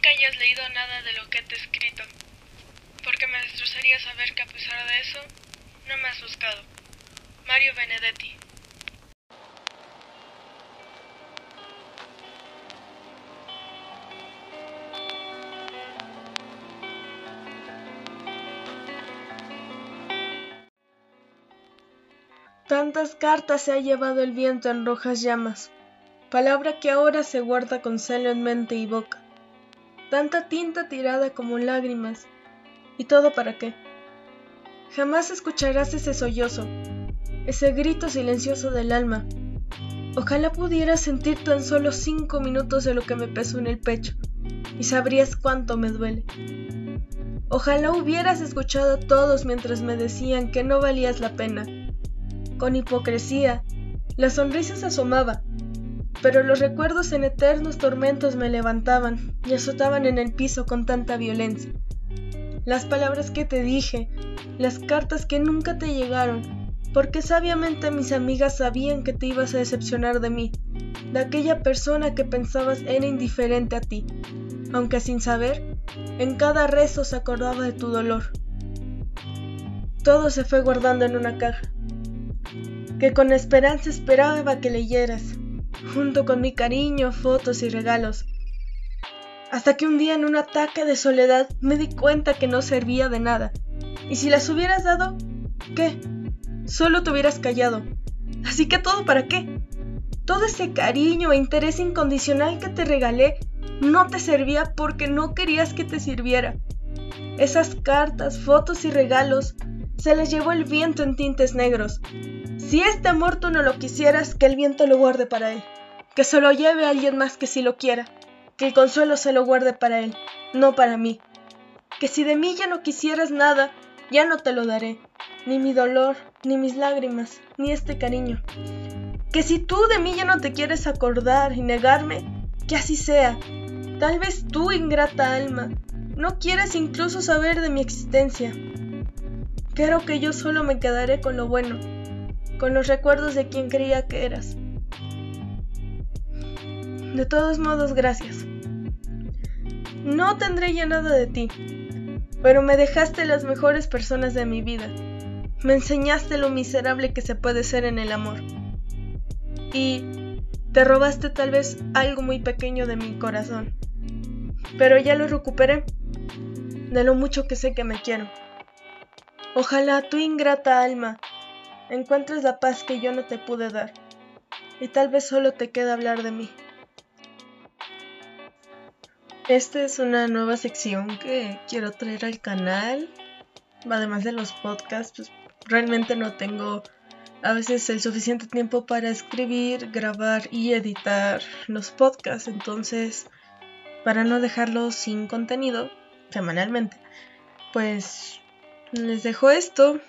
nunca hayas leído nada de lo que te he escrito, porque me destrozaría saber que a pesar de eso, no me has buscado. Mario Benedetti. Tantas cartas se ha llevado el viento en rojas llamas, palabra que ahora se guarda con celo en mente y boca. Tanta tinta tirada como lágrimas, ¿y todo para qué? Jamás escucharás ese sollozo, ese grito silencioso del alma. Ojalá pudieras sentir tan solo cinco minutos de lo que me pesó en el pecho, y sabrías cuánto me duele. Ojalá hubieras escuchado a todos mientras me decían que no valías la pena, con hipocresía. La sonrisa se asomaba, pero los recuerdos en eternos tormentos me levantaban y azotaban en el piso con tanta violencia. Las palabras que te dije, las cartas que nunca te llegaron, porque sabiamente mis amigas sabían que te ibas a decepcionar de mí, de aquella persona que pensabas era indiferente a ti, aunque sin saber, en cada rezo se acordaba de tu dolor. Todo se fue guardando en una caja, que con esperanza esperaba que leyeras, junto con mi cariño, fotos y regalos. Hasta que un día en un ataque de soledad me di cuenta que no servía de nada. Y si las hubieras dado, ¿qué? Solo te hubieras callado. Así que todo para qué? Todo ese cariño e interés incondicional que te regalé no te servía porque no querías que te sirviera. Esas cartas, fotos y regalos se les llevó el viento en tintes negros. Si este amor tú no lo quisieras, que el viento lo guarde para él. Que se lo lleve a alguien más que si lo quiera. Que el consuelo se lo guarde para él, no para mí. Que si de mí ya no quisieras nada, ya no te lo daré. Ni mi dolor, ni mis lágrimas, ni este cariño. Que si tú de mí ya no te quieres acordar y negarme, que así sea. Tal vez tú, ingrata alma, no quieres incluso saber de mi existencia. Creo que yo solo me quedaré con lo bueno, con los recuerdos de quien creía que eras. De todos modos, gracias. No tendré ya nada de ti, pero me dejaste las mejores personas de mi vida. Me enseñaste lo miserable que se puede ser en el amor. Y te robaste tal vez algo muy pequeño de mi corazón. Pero ya lo recuperé, de lo mucho que sé que me quiero. Ojalá tu ingrata alma encuentres la paz que yo no te pude dar, y tal vez solo te queda hablar de mí. Esta es una nueva sección que quiero traer al canal, además de los podcasts, pues realmente no tengo a veces el suficiente tiempo para escribir, grabar y editar los podcasts, entonces para no dejarlos sin contenido semanalmente, pues les dejo esto.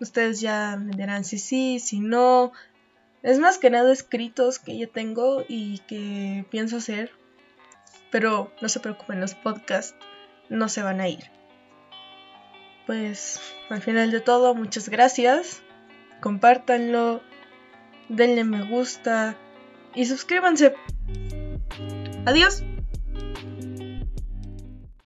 Ustedes ya me dirán si sí, si no. Es más que nada escritos que yo tengo y que pienso hacer. Pero no se preocupen, los podcasts no se van a ir. Pues al final de todo, muchas gracias. Compártanlo, denle me gusta y suscríbanse. Adiós.